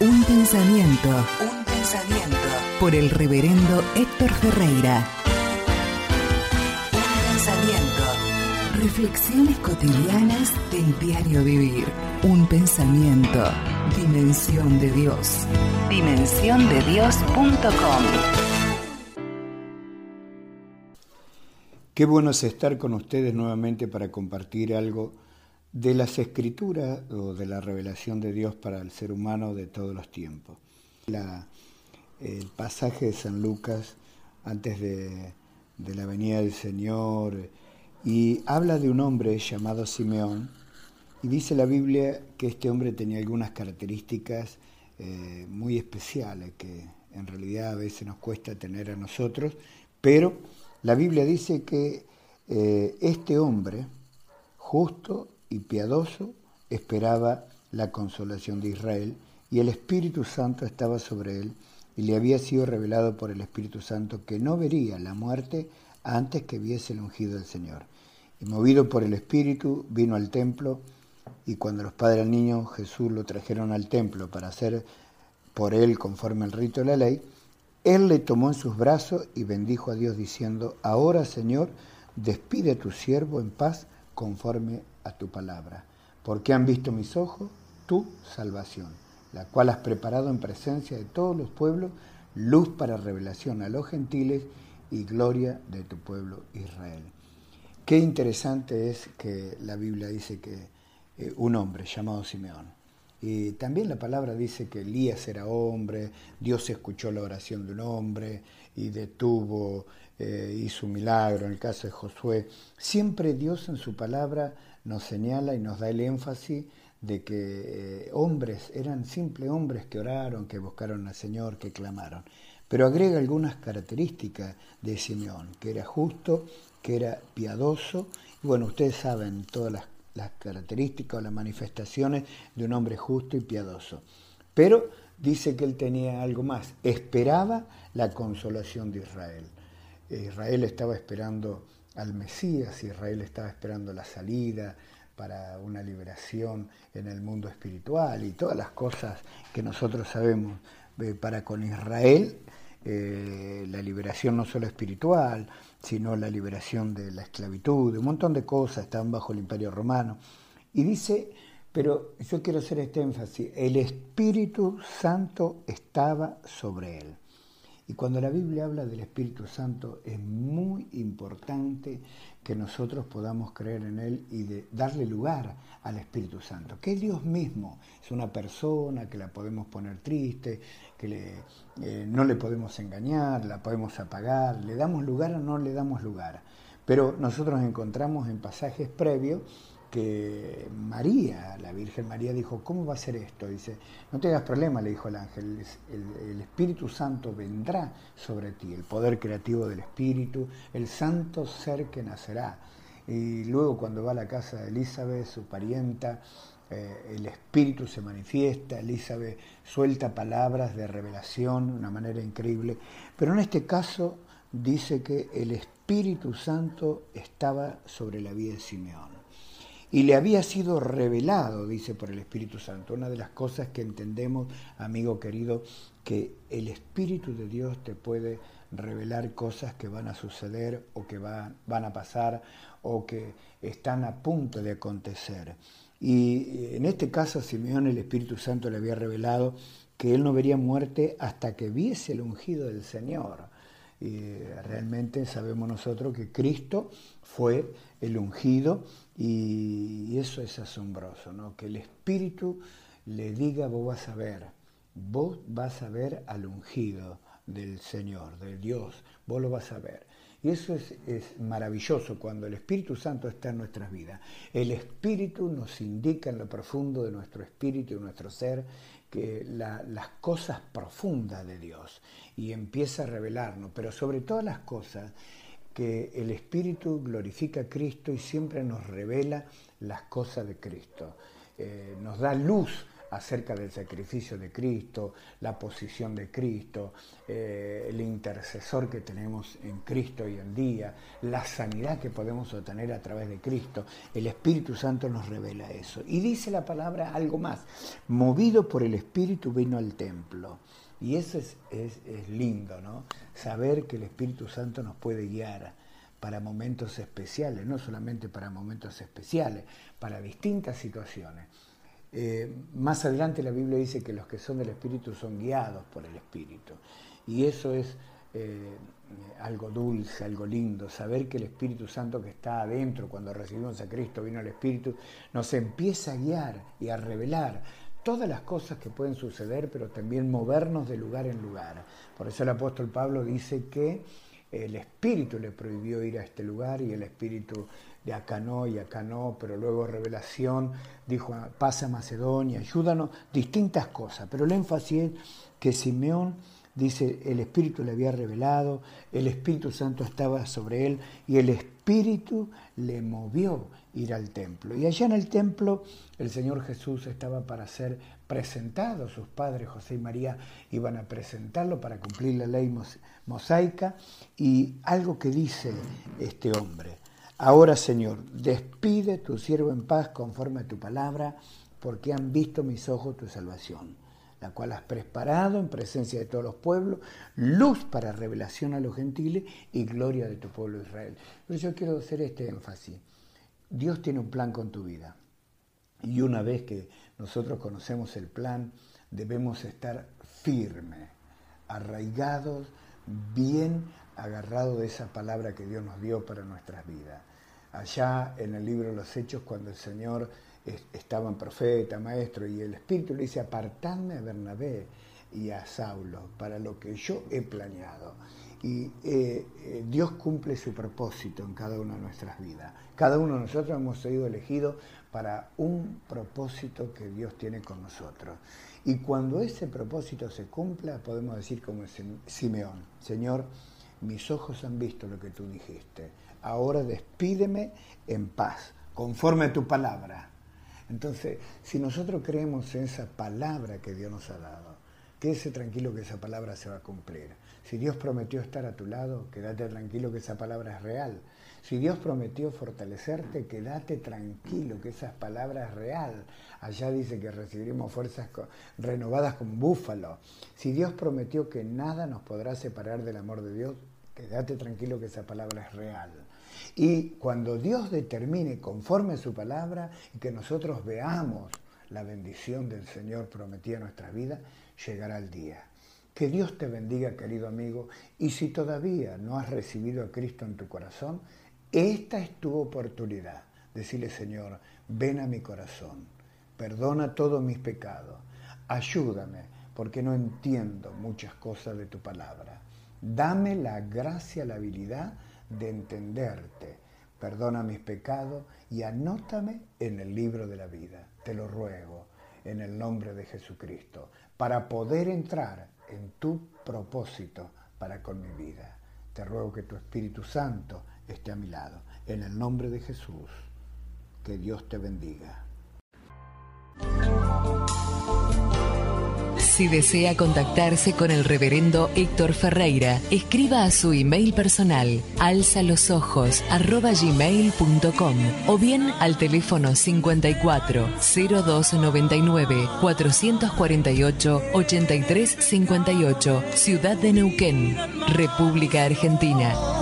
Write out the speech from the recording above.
Un pensamiento. Un pensamiento. Por el reverendo Héctor Ferreira. Un pensamiento. Reflexiones cotidianas del diario vivir. Un pensamiento. Dimensión de Dios. Dimensiondedios.com. Qué bueno es estar con ustedes nuevamente para compartir algo de las escrituras o de la revelación de Dios para el ser humano de todos los tiempos. el pasaje de San Lucas antes de, la venida del Señor y habla de un hombre llamado Simeón y dice la Biblia que este hombre tenía algunas características eh, muy especiales que en realidad a veces nos cuesta tener a nosotros, pero la Biblia dice que eh, este hombre justo y piadoso esperaba la consolación de Israel y el Espíritu Santo estaba sobre él y le había sido revelado por el Espíritu Santo que no vería la muerte antes que viese el ungido del Señor. Y movido por el Espíritu vino al templo y cuando los padres del niño Jesús lo trajeron al templo para hacer por él conforme al rito de la ley, él le tomó en sus brazos y bendijo a Dios diciendo, ahora Señor, despide a tu siervo en paz conforme a tu palabra, porque han visto mis ojos tu salvación, la cual has preparado en presencia de todos los pueblos, luz para revelación a los gentiles y gloria de tu pueblo Israel. Qué interesante es que la Biblia dice que eh, un hombre llamado Simeón, y también la palabra dice que Elías era hombre, Dios escuchó la oración de un hombre y detuvo eh, hizo milagro, en el caso de Josué. Siempre Dios en su palabra nos señala y nos da el énfasis de que eh, hombres, eran simples hombres que oraron, que buscaron al Señor, que clamaron. Pero agrega algunas características de Simeón, que era justo, que era piadoso, y bueno, ustedes saben todas las, las características o las manifestaciones de un hombre justo y piadoso. Pero dice que él tenía algo más, esperaba la consolación de Israel. Israel estaba esperando al Mesías, Israel estaba esperando la salida para una liberación en el mundo espiritual y todas las cosas que nosotros sabemos. Eh, para con Israel, eh, la liberación no solo espiritual, sino la liberación de la esclavitud, un montón de cosas, estaban bajo el imperio romano. Y dice, pero yo quiero hacer este énfasis, el Espíritu Santo estaba sobre él. Y cuando la Biblia habla del Espíritu Santo es muy importante que nosotros podamos creer en Él y darle lugar al Espíritu Santo, que es Dios mismo, es una persona que la podemos poner triste, que eh, no le podemos engañar, la podemos apagar, le damos lugar o no le damos lugar. Pero nosotros encontramos en pasajes previos que María, Virgen María, dijo, ¿cómo va a ser esto? Dice, no tengas problema, le dijo el ángel, el, Espíritu Santo vendrá sobre ti, el poder creativo del Espíritu, el santo ser que nacerá. Y luego cuando va a la casa de Elizabeth, su parienta, eh, el Espíritu se manifiesta, Elizabeth suelta palabras de revelación una manera increíble, pero en este caso dice que el Espíritu Santo estaba sobre la vida de Simeón y le había sido revelado, dice por el Espíritu Santo. Una de las cosas que entendemos, amigo querido, que el Espíritu de Dios te puede revelar cosas que van a suceder o que van, van a pasar o que están a punto de acontecer. Y en este caso a Simeón el Espíritu Santo le había revelado que él no vería muerte hasta que viese el ungido del Señor. Y realmente sabemos nosotros que Cristo fue el ungido y eso es asombroso, ¿no? Que el Espíritu le diga, vos vas a ver, vos vas a ver al ungido del Señor, de Dios, vos lo vas a ver. Y eso es, maravilloso cuando el Espíritu Santo está en nuestras vidas. El Espíritu nos indica en lo profundo de nuestro espíritu y nuestro ser que las cosas profundas de Dios y empieza a revelarnos, pero sobre todas las cosas que el Espíritu glorifica a Cristo y siempre nos revela las cosas de Cristo. Eh, nos da luz acerca del sacrificio de Cristo, la posición de Cristo, eh, el intercesor que tenemos en Cristo hoy en día, la sanidad que podemos obtener a través de Cristo. El Espíritu Santo nos revela eso. Y dice la palabra algo más, movido por el Espíritu vino al templo. Y eso es, es lindo, ¿no? Saber que el Espíritu Santo nos puede guiar para momentos especiales, no solamente para momentos especiales, para distintas situaciones. Eh, más adelante la Biblia dice que los que son del Espíritu son guiados por el Espíritu. Y eso es eh, algo dulce, algo lindo, saber que el Espíritu Santo que está adentro, cuando recibimos a Cristo, vino el Espíritu, nos empieza a guiar y a revelar todas las cosas que pueden suceder, pero también movernos de lugar en lugar. Por eso el apóstol Pablo dice que el espíritu le prohibió ir a este lugar y el espíritu de acá no y acá no, pero luego revelación dijo, pasa a Macedonia, ayúdanos, distintas cosas, pero el énfasis es que Simeón dice, el Espíritu le había revelado, el Espíritu Santo estaba sobre él y el Espíritu le movió ir al templo. Y allá en el templo el Señor Jesús estaba para ser presentado, sus padres José y María iban a presentarlo para cumplir la ley mosaica y algo que dice este hombre, ahora Señor, despide tu siervo en paz conforme a tu palabra, porque han visto mis ojos tu salvación la cual has preparado en presencia de todos los pueblos, luz para revelación a los gentiles y gloria de tu pueblo Israel. Pero yo quiero hacer este énfasis. Dios tiene un plan con tu vida. Y una vez que nosotros conocemos el plan, debemos estar firmes, arraigados, bien agarrados de esa palabra que Dios nos dio para nuestras vidas. Allá en el libro de los Hechos, cuando el Señor estaban profeta, maestro, y el Espíritu le dice, apartadme a Bernabé y a Saulo para lo que yo he planeado. Y eh, eh, Dios cumple su propósito en cada una de nuestras vidas. Cada uno de nosotros hemos sido elegidos para un propósito que Dios tiene con nosotros. Y cuando ese propósito se cumpla, podemos decir como Simeón, Señor, mis ojos han visto lo que tú dijiste, ahora despídeme en paz, conforme a tu palabra. Entonces, si nosotros creemos en esa palabra que Dios nos ha dado, quédese tranquilo que esa palabra se va a cumplir. Si Dios prometió estar a tu lado, quédate tranquilo que esa palabra es real. Si Dios prometió fortalecerte, quédate tranquilo que esa palabra es real. Allá dice que recibiremos fuerzas renovadas como búfalo. Si Dios prometió que nada nos podrá separar del amor de Dios, quédate tranquilo que esa palabra es real. Y cuando Dios determine conforme a su palabra y que nosotros veamos la bendición del Señor prometida en nuestras vidas, llegará el día. Que Dios te bendiga, querido amigo, y si todavía no has recibido a Cristo en tu corazón, esta es tu oportunidad. Decirle, Señor, ven a mi corazón, perdona todos mis pecados, ayúdame, porque no entiendo muchas cosas de tu palabra. Dame la gracia, la habilidad de entenderte. Perdona mis pecados y anótame en el libro de la vida. Te lo ruego en el nombre de Jesucristo, para poder entrar en tu propósito para con mi vida. Te ruego que tu Espíritu Santo esté a mi lado. En el nombre de Jesús, que Dios te bendiga. Si desea contactarse con el reverendo Héctor Ferreira, escriba a su email personal alzalosojos.gmail.com o bien al teléfono 54 0299 448 8358, Ciudad de Neuquén, República Argentina.